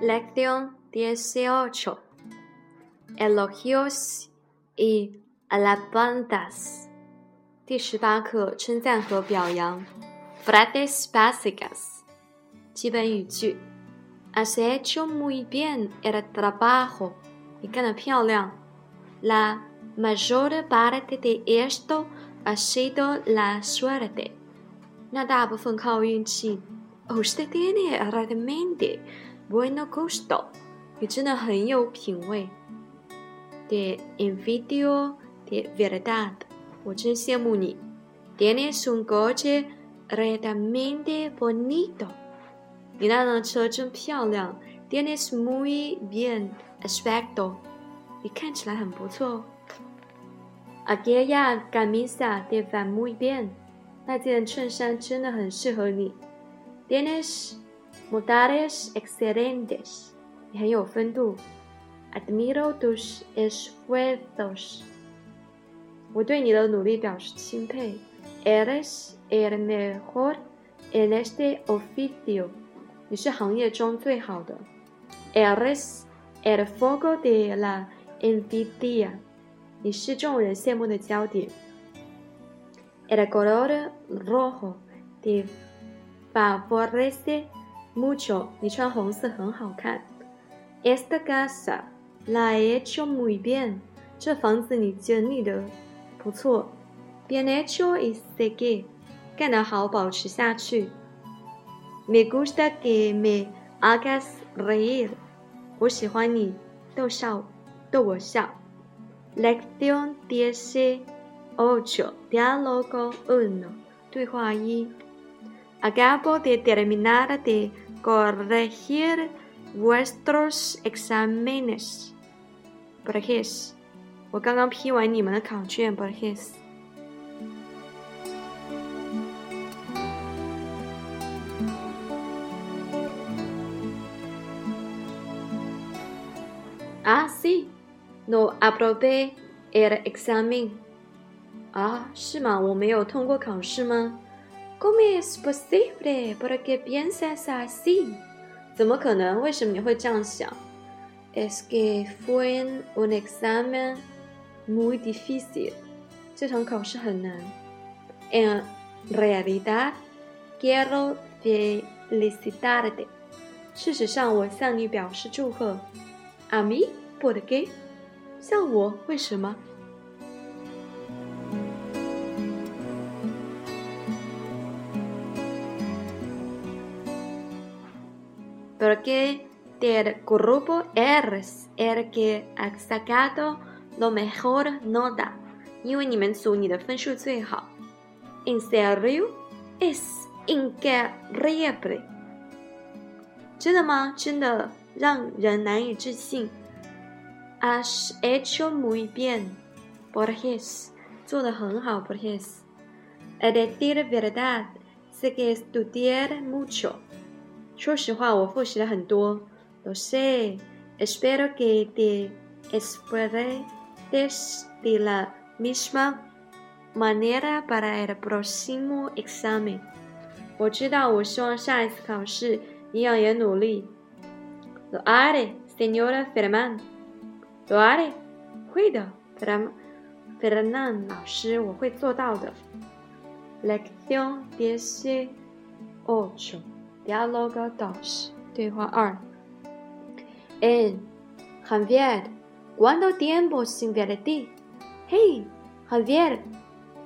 Lección 18. Elogios y alabanzas. 第十八课称赞和表扬。Frases básicas. 基本语句。Has hecho muy bien el trabajo. 你干得漂亮。La mayor parte de esto ha sido la suerte. 那大部分靠运气。Usted tiene realmente bueno gusto，你真的很有品味。De envidio de verdad，我真羡慕你。Tienes un coche realmente bonito，你那辆车真漂亮。Tienes muy bien aspecto，你看起来很不错。Aquella camisa te va muy bien，那件衬衫真的很适合你。Tienes modales excelentes，你很有风度。Admiro tus esfuerzos，我对你的努力表示钦佩。Eres el mejor en este oficio，你是行业中最好的。Eres el foco de la envidia，你是众人羡慕的焦点。El color rojo te favorece mucho，你穿红色很好看。Esta casa la he hecho muy bien，这房子你整理的不错。Bien hecho y seguir，干得好，保持下去。Me gusta que me hagas reír，我喜欢你逗笑，逗我笑。Lección dieciocho，diálogo uno，对话一。Acabo de terminar de corregir vuestros exámenes. Borges，我刚刚批完你们的考卷。Borges。Ah, sí, no aprobé el examen. 啊，是吗？我没有通过考试吗 ？¿Cómo es posible? ¿Por qué piensas así? 怎么可能？为什么你会这样想？Es que fue un examen muy difícil. 这场考试很难。En realidad, quiero felicitarte. 事实上，我向你表示祝贺。A mí, ¿por qué? 向我？为什么 ？porque del grupo eres el que ha sacado lo mejor nota，因为你们组你的分数最好。En serio, es increíble。真的吗？真的让人难以置信。Has hecho muy bien, Borges，做得很好，Borges。A decir verdad, sé que estudiar mucho。 说实话，我复习了很多。Lo sé, espero que te esfuerces de la misma manera para el próximo examen。我知道，我希望下一次考试一样也努力。Lo haré, señora Fernan. Lo haré，会的，Fernan Fernan 老师，我会做到的。Lección dieciocho。 Diálogo dos，对话二。En Javier, ¿cuánto tiempo sin verte? Hey, Javier，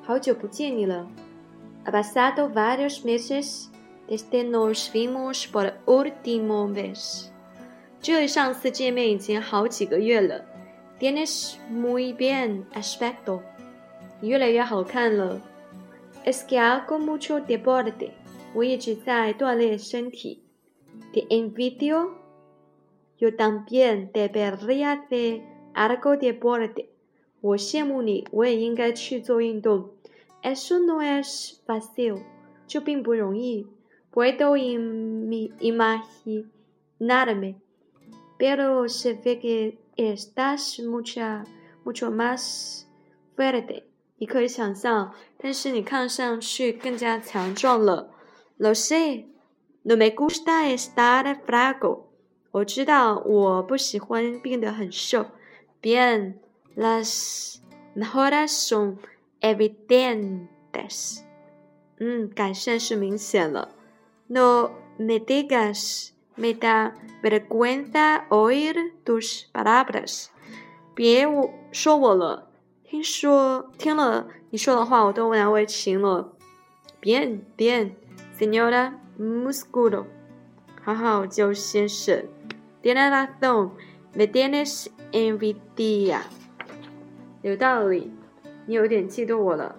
好久不见你了。Ha pasado varios meses desde nos vimos por última vez。距离上次见面已经好几个月了。Tienes muy bien aspecto，你越来越好看了。Es que hago mucho deporte。 我一直在锻炼身体。Te envidio. Yo también debería hacer algo de deporte. 我羡慕你，我也应该去做运动。Eso no es fácil. 这并不容易。Puedo imaginarme, pero se ve que estás mucha mucho más fuerte. 你可以想象，但是你看上去更加强壮了。Lo sé, no me gusta estar flaco. 我知道我不喜欢变得很瘦。Bien, las mejoras son evidentes. 嗯，改善是明显了。No me digas, me da vergüenza oír tus palabras. 别我说我了，听说听了你说的话，我都难为情了。Bien, bien, Señora Musculo. 好好，叫先生。Tiene razón，me tienes envidia. 有道理，你有点嫉妒我了。